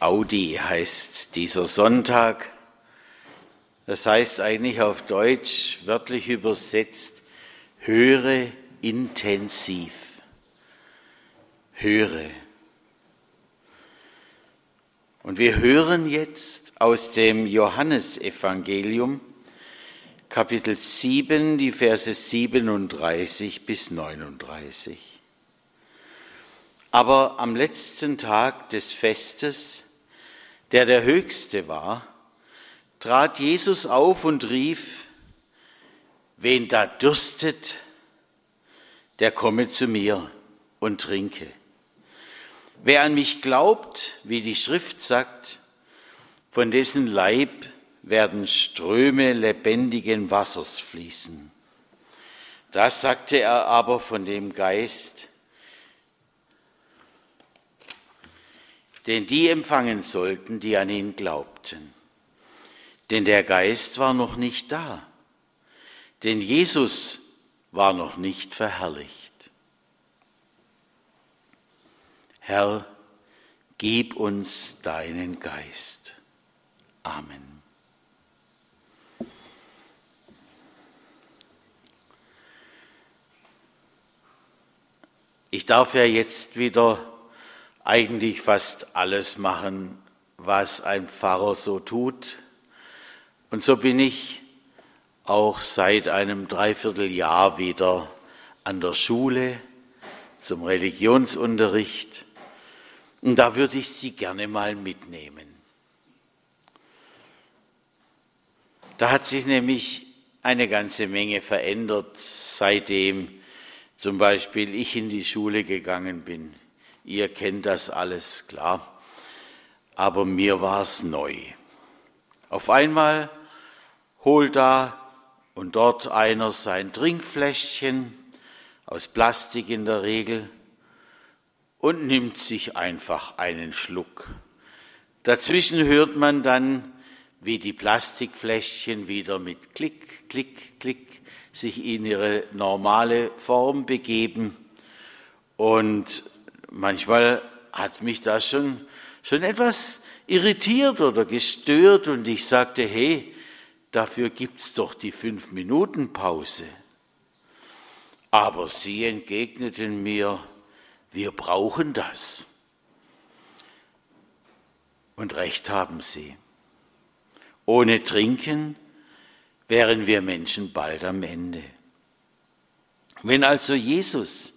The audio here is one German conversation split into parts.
Audi heißt dieser Sonntag. Das heißt eigentlich auf Deutsch wörtlich übersetzt, höre intensiv. Höre. Und wir hören jetzt aus dem Johannesevangelium, Kapitel 7, die Verse 37 bis 39. Aber am letzten Tag des Festes der der Höchste war, trat Jesus auf und rief, wen da dürstet, der komme zu mir und trinke. Wer an mich glaubt, wie die Schrift sagt, von dessen Leib werden Ströme lebendigen Wassers fließen. Das sagte er aber von dem Geist, den die empfangen sollten, die an ihn glaubten. Denn der Geist war noch nicht da, denn Jesus war noch nicht verherrlicht. Herr, gib uns deinen Geist. Amen. Ich darf ja jetzt wieder eigentlich fast alles machen, was ein Pfarrer so tut. Und so bin ich auch seit einem Dreivierteljahr wieder an der Schule zum Religionsunterricht. Und da würde ich Sie gerne mal mitnehmen. Da hat sich nämlich eine ganze Menge verändert, seitdem zum Beispiel ich in die Schule gegangen bin. Ihr kennt das alles, klar. Aber mir war es neu. Auf einmal holt da und dort einer sein Trinkfläschchen, aus Plastik in der Regel, und nimmt sich einfach einen Schluck. Dazwischen hört man dann, wie die Plastikfläschchen wieder mit Klick, Klick, Klick sich in ihre normale Form begeben. Und manchmal hat mich das schon, schon etwas irritiert oder gestört und ich sagte, hey, dafür gibt's doch die fünf Minuten Pause. Aber sie entgegneten mir, wir brauchen das. Und recht haben sie. Ohne Trinken wären wir Menschen bald am Ende. Wenn also Jesus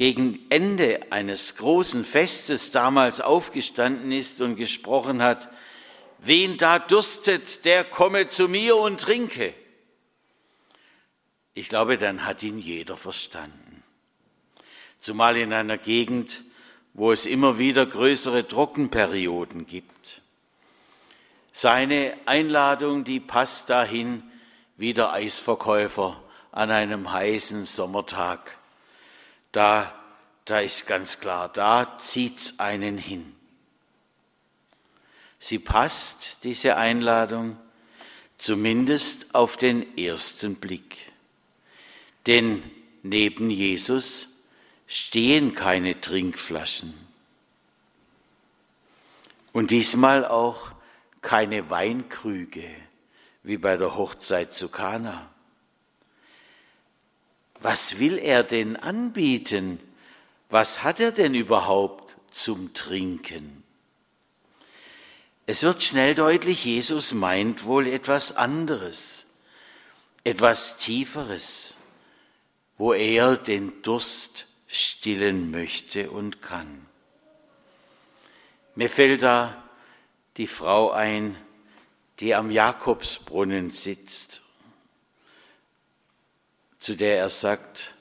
gegen Ende eines großen Festes damals aufgestanden ist und gesprochen hat, wen da durstet, der komme zu mir und trinke. Ich glaube, dann hat ihn jeder verstanden. Zumal in einer Gegend, wo es immer wieder größere Trockenperioden gibt. Seine Einladung, die passt dahin wie der Eisverkäufer an einem heißen Sommertag da, da ist ganz klar, da zieht's einen hin. Sie passt, diese Einladung, zumindest auf den ersten Blick. Denn neben Jesus stehen keine Trinkflaschen. Und diesmal auch keine Weinkrüge wie bei der Hochzeit zu Kana. Was will er denn anbieten? Was hat er denn überhaupt zum Trinken? Es wird schnell deutlich, Jesus meint wohl etwas anderes, etwas Tieferes, wo er den Durst stillen möchte und kann. Mir fällt da die Frau ein, die am Jakobsbrunnen sitzt zu der er sagt,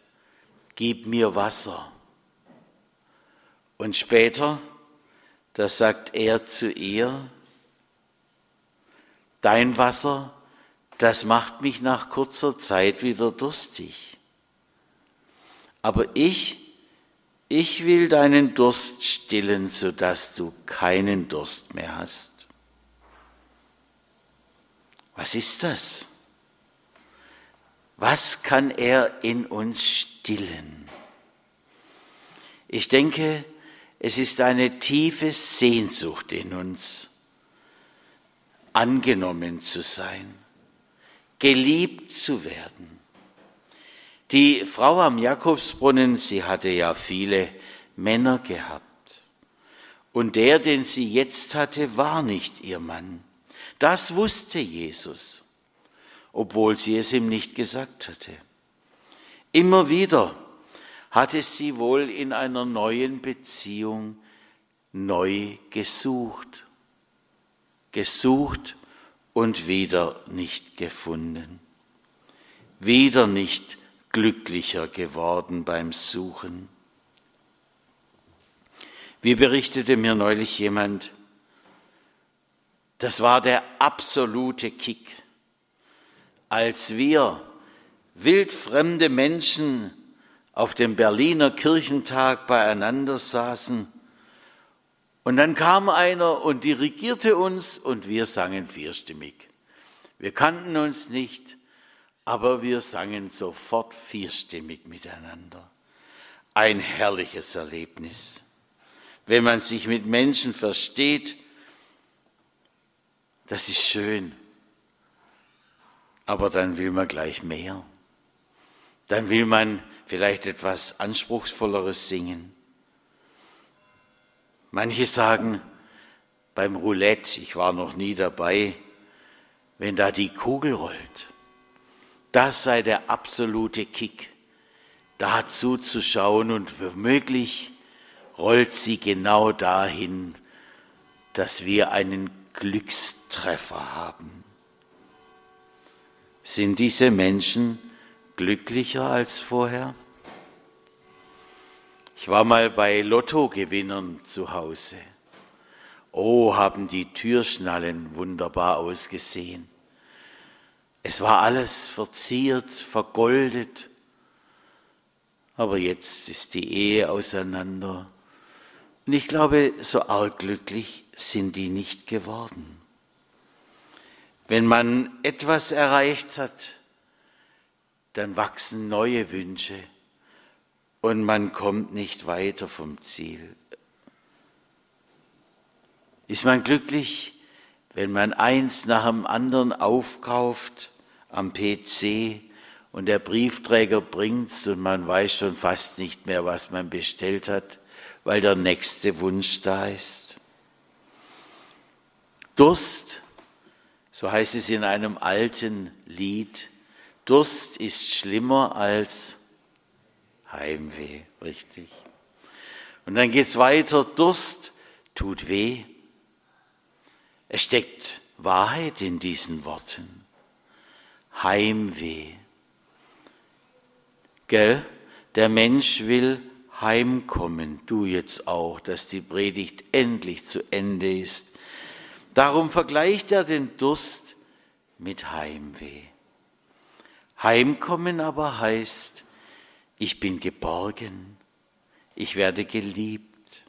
gib mir Wasser. Und später, da sagt er zu ihr, dein Wasser, das macht mich nach kurzer Zeit wieder durstig. Aber ich, ich will deinen Durst stillen, sodass du keinen Durst mehr hast. Was ist das? Was kann er in uns stillen? Ich denke, Es ist eine tiefe Sehnsucht in uns, angenommen zu sein, geliebt zu werden. Die Frau am Jakobsbrunnen, sie hatte ja viele Männer gehabt. Und der, den sie jetzt hatte, war nicht ihr Mann. Das wusste Jesus, obwohl sie es ihm nicht gesagt hatte. Immer wieder hatte sie wohl in einer neuen Beziehung neu gesucht, gesucht und wieder nicht gefunden, wieder nicht glücklicher geworden beim Suchen. Wie berichtete mir neulich jemand, das war der absolute Kick, als wir wildfremde Menschen auf dem Berliner Kirchentag beieinander saßen. Und dann kam einer und dirigierte uns und wir sangen vierstimmig. Wir kannten uns nicht, aber wir sangen sofort vierstimmig miteinander. Ein herrliches Erlebnis. Wenn man sich mit Menschen versteht, das ist schön. Aber dann will man gleich mehr. Dann will man vielleicht etwas Anspruchsvolleres singen. Manche sagen beim Roulette, ich war noch nie dabei, wenn da die Kugel rollt, das sei der absolute Kick, da zuzuschauen und womöglich rollt sie genau dahin, dass wir einen Glückstreffer haben. Sind diese Menschen glücklicher als vorher? Ich war mal bei Lottogewinnern zu Hause. Oh, haben die Türschnallen wunderbar ausgesehen. Es war alles verziert, vergoldet. Aber jetzt ist die Ehe auseinander. Und ich glaube, so arg glücklich sind die nicht geworden. Wenn man etwas erreicht hat, dann wachsen neue Wünsche und man kommt nicht weiter vom Ziel. Ist man glücklich, wenn man eins nach dem anderen aufkauft am PC und der Briefträger bringt's und man weiß schon fast nicht mehr, was man bestellt hat, weil der nächste Wunsch da ist? Durst, so heißt es in einem alten Lied, Durst ist schlimmer als Heimweh, richtig. Und dann geht es weiter, Durst tut weh. Es steckt Wahrheit in diesen Worten. Heimweh. Gell? Der Mensch will heimkommen, du jetzt auch, dass die Predigt endlich zu Ende ist. Darum vergleicht er den Durst mit Heimweh. Heimkommen aber heißt, ich bin geborgen, ich werde geliebt,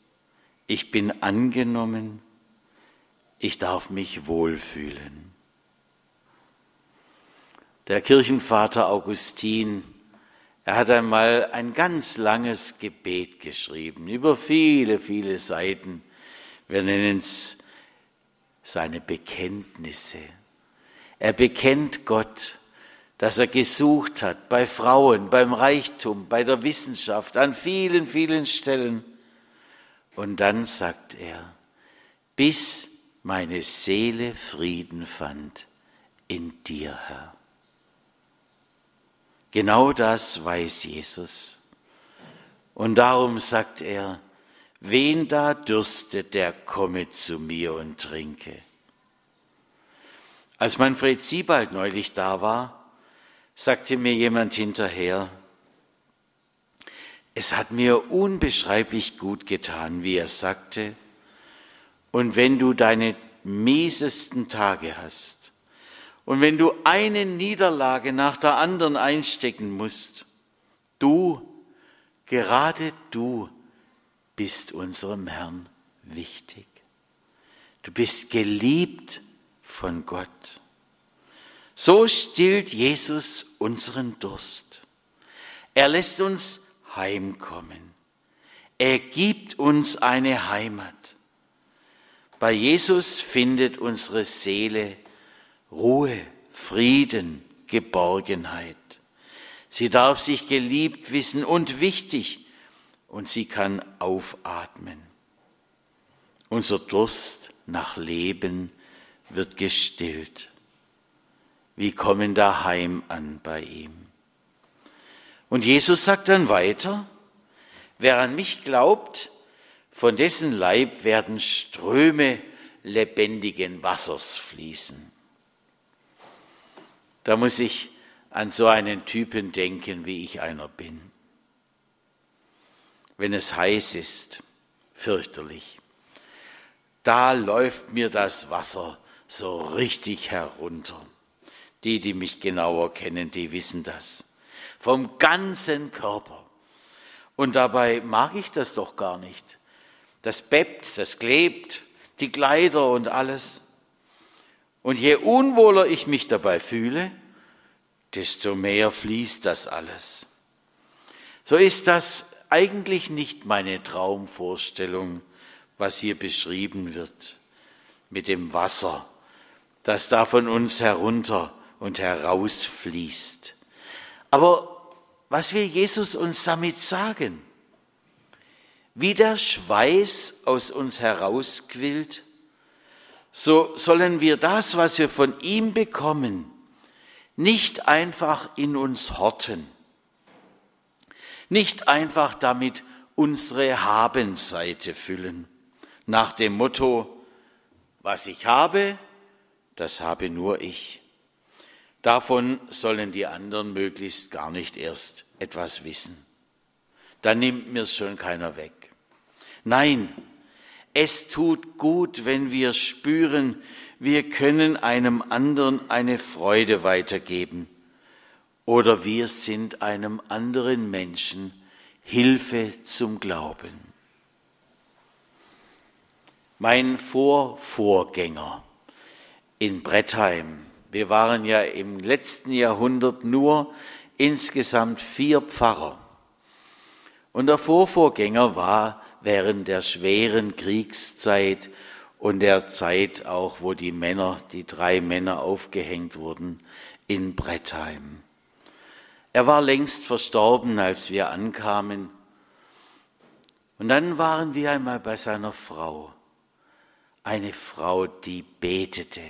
ich bin angenommen, ich darf mich wohlfühlen. Der Kirchenvater Augustin, er hat einmal ein ganz langes Gebet geschrieben, über viele, viele Seiten. Wir nennen es seine Bekenntnisse. Er bekennt Gott das er gesucht hat, bei Frauen, beim Reichtum, bei der Wissenschaft, an vielen, vielen Stellen. Und dann sagt er, bis meine Seele Frieden fand in dir, Herr. Genau das weiß Jesus. Und darum sagt er, wen da dürstet, der komme zu mir und trinke. Als Manfred Siebald neulich da war, sagte mir jemand hinterher, es hat mir unbeschreiblich gut getan, wie er sagte, und wenn du deine miesesten Tage hast und wenn du eine Niederlage nach der anderen einstecken musst, du, gerade du bist unserem Herrn wichtig. Du bist geliebt von Gott. So stillt Jesus unseren Durst. Er lässt uns heimkommen. Er gibt uns eine Heimat. Bei Jesus findet unsere Seele Ruhe, Frieden, Geborgenheit. Sie darf sich geliebt wissen und wichtig und sie kann aufatmen. Unser Durst nach Leben wird gestillt. Wir kommen daheim an bei ihm. Und Jesus sagt dann weiter, wer an mich glaubt, von dessen Leib werden Ströme lebendigen Wassers fließen. Da muss ich an so einen Typen denken, wie ich einer bin. Wenn es heiß ist, fürchterlich, da läuft mir das Wasser so richtig herunter. Die, die mich genauer kennen, die wissen das. Vom ganzen Körper. Und dabei mag ich das doch gar nicht. Das bebt, das klebt, die Kleider und alles. Und je unwohler ich mich dabei fühle, desto mehr fließt das alles. So ist das eigentlich nicht meine Traumvorstellung, was hier beschrieben wird mit dem Wasser, das da von uns herunter und herausfließt. Aber was will Jesus uns damit sagen? Wie der Schweiß aus uns herausquillt, so sollen wir das, was wir von ihm bekommen, nicht einfach in uns horten, nicht einfach damit unsere Habenseite füllen, nach dem Motto, was ich habe, das habe nur ich. Davon sollen die anderen möglichst gar nicht erst etwas wissen. Dann nimmt mir es schon keiner weg. Nein, es tut gut, wenn wir spüren, wir können einem anderen eine Freude weitergeben oder wir sind einem anderen Menschen Hilfe zum Glauben. Mein Vorvorgänger in Brettheim, wir waren ja im letzten Jahrhundert nur insgesamt vier Pfarrer. Und der Vorvorgänger war während der schweren Kriegszeit und der Zeit auch, wo die Männer, die drei Männer aufgehängt wurden in Brettheim. Er war längst verstorben, als wir ankamen. Und dann waren wir einmal bei seiner Frau. Eine Frau, die betete.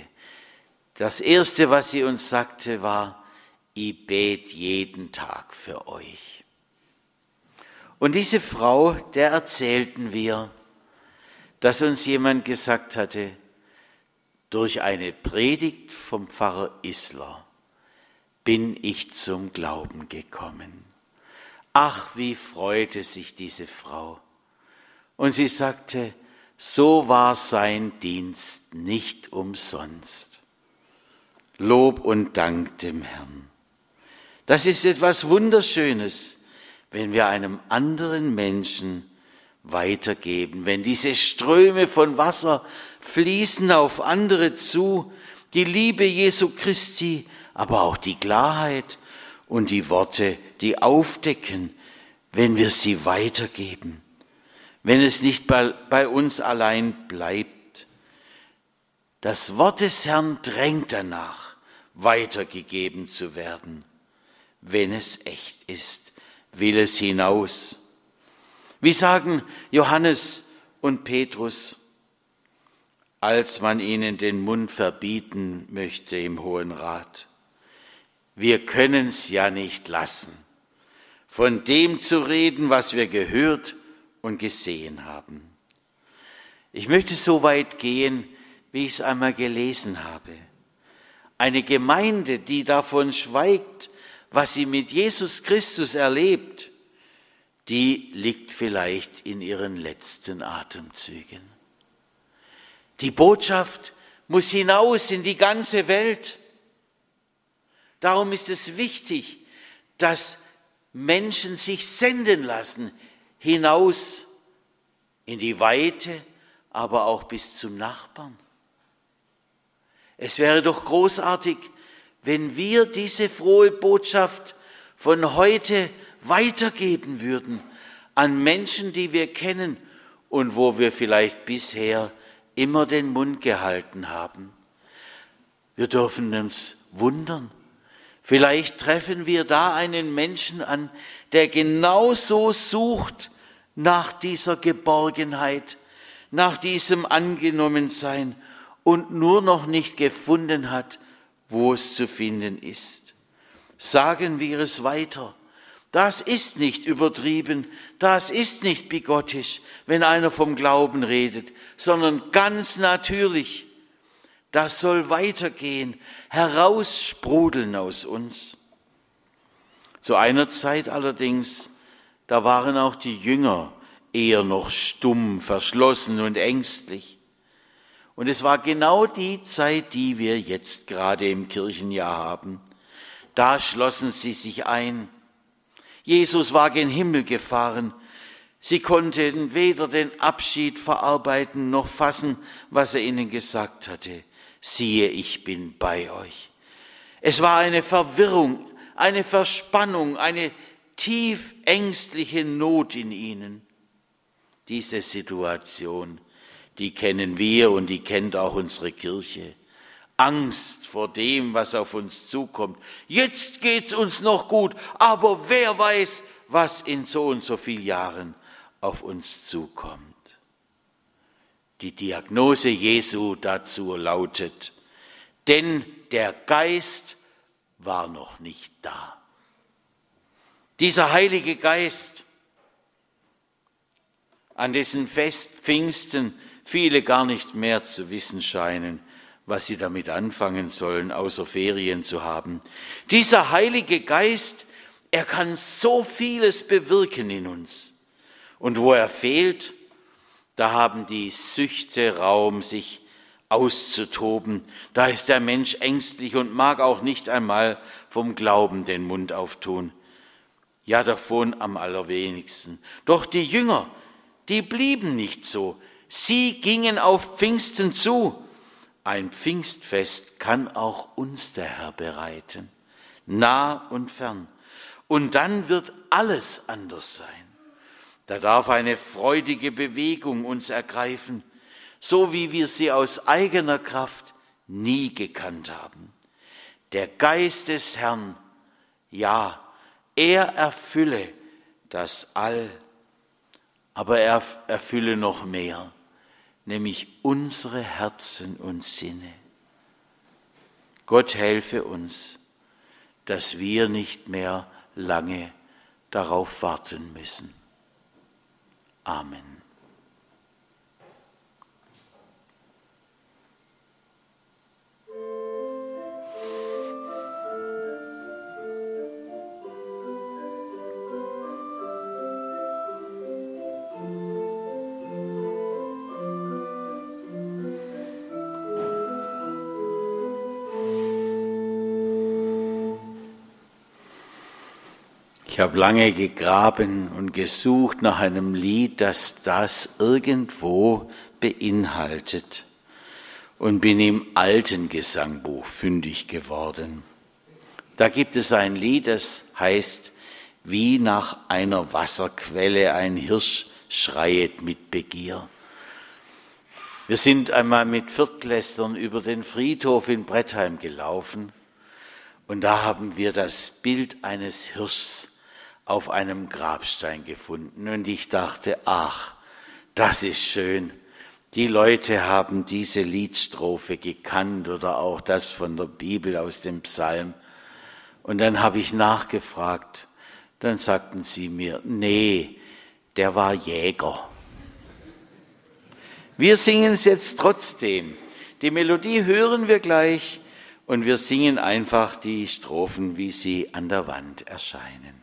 Das Erste, was sie uns sagte, war, ich bete jeden Tag für euch. Und diese Frau, der erzählten wir, dass uns jemand gesagt hatte, durch eine Predigt vom Pfarrer Isler bin ich zum Glauben gekommen. Ach, wie freute sich diese Frau. Und sie sagte, so war sein Dienst nicht umsonst. Lob und Dank dem Herrn. Das ist etwas Wunderschönes, wenn wir einem anderen Menschen weitergeben, wenn diese Ströme von Wasser fließen auf andere zu, die Liebe Jesu Christi, aber auch die Klarheit und die Worte, die aufdecken, wenn wir sie weitergeben, wenn es nicht bei, bei uns allein bleibt. Das Wort des Herrn drängt danach, weitergegeben zu werden, wenn es echt ist will es hinaus. Wie sagen Johannes und Petrus, als man ihnen den Mund verbieten möchte im Hohen Rat. Wir können es ja nicht lassen, von dem zu reden, was wir gehört und gesehen haben. Ich möchte so weit gehen, wie ich es einmal gelesen habe. Eine Gemeinde, die davon schweigt, was sie mit Jesus Christus erlebt, die liegt vielleicht in ihren letzten Atemzügen. Die Botschaft muss hinaus in die ganze Welt. Darum ist es wichtig, dass Menschen sich senden lassen hinaus in die Weite, aber auch bis zum Nachbarn. Es wäre doch großartig, wenn wir diese frohe Botschaft von heute weitergeben würden an Menschen, die wir kennen und wo wir vielleicht bisher immer den Mund gehalten haben. Wir dürfen uns wundern. Vielleicht treffen wir da einen Menschen an, der genauso sucht nach dieser Geborgenheit, nach diesem Angenommensein und nur noch nicht gefunden hat, wo es zu finden ist. Sagen wir es weiter. Das ist nicht übertrieben, das ist nicht bigottisch, wenn einer vom Glauben redet, sondern ganz natürlich. Das soll weitergehen, heraussprudeln aus uns. Zu einer Zeit allerdings, da waren auch die Jünger eher noch stumm, verschlossen und ängstlich. Und es war genau die Zeit, die wir jetzt gerade im Kirchenjahr haben. Da schlossen sie sich ein. Jesus war gen Himmel gefahren. Sie konnten weder den Abschied verarbeiten noch fassen, was er ihnen gesagt hatte. Siehe, ich bin bei euch. Es war eine Verwirrung, eine Verspannung, eine tief ängstliche Not in ihnen. Diese Situation, die kennen wir und die kennt auch unsere Kirche. Angst vor dem, was auf uns zukommt. Jetzt geht's uns noch gut, aber wer weiß, was in so und so vielen Jahren auf uns zukommt. Die Diagnose Jesu dazu lautet, denn der Geist war noch nicht da. Dieser Heilige Geist, an dessen Fest Pfingsten viele gar nicht mehr zu wissen scheinen, was sie damit anfangen sollen, außer Ferien zu haben. Dieser Heilige Geist, er kann so vieles bewirken in uns. Und wo er fehlt, da haben die Süchte Raum, sich auszutoben. Da ist der Mensch ängstlich und mag auch nicht einmal vom Glauben den Mund auftun. Ja, davon am allerwenigsten. Doch die Jünger, die blieben nicht so. Sie gingen auf Pfingsten zu. Ein Pfingstfest kann auch uns der Herr bereiten, nah und fern. Und dann wird alles anders sein. Da darf eine freudige Bewegung uns ergreifen, so wie wir sie aus eigener Kraft nie gekannt haben. Der Geist des Herrn, ja, er erfülle das All, aber er erfülle noch mehr nämlich unsere Herzen und Sinne. Gott helfe uns, dass wir nicht mehr lange darauf warten müssen. Amen. Habe lange gegraben und gesucht nach einem Lied, das das irgendwo beinhaltet und bin im alten Gesangbuch fündig geworden. Da gibt es ein Lied, das heißt, wie nach einer Wasserquelle ein Hirsch schreiet mit Begier. Wir sind einmal mit Viertklässlern über den Friedhof in Brettheim gelaufen und da haben wir das Bild eines Hirschs auf einem Grabstein gefunden. Und ich dachte, ach, das ist schön. Die Leute haben diese Liedstrophe gekannt oder auch das von der Bibel aus dem Psalm. Und dann habe ich nachgefragt. Dann sagten sie mir, nee, der war Jäger. Wir singen es jetzt trotzdem. Die Melodie hören wir gleich und wir singen einfach die Strophen, wie sie an der Wand erscheinen.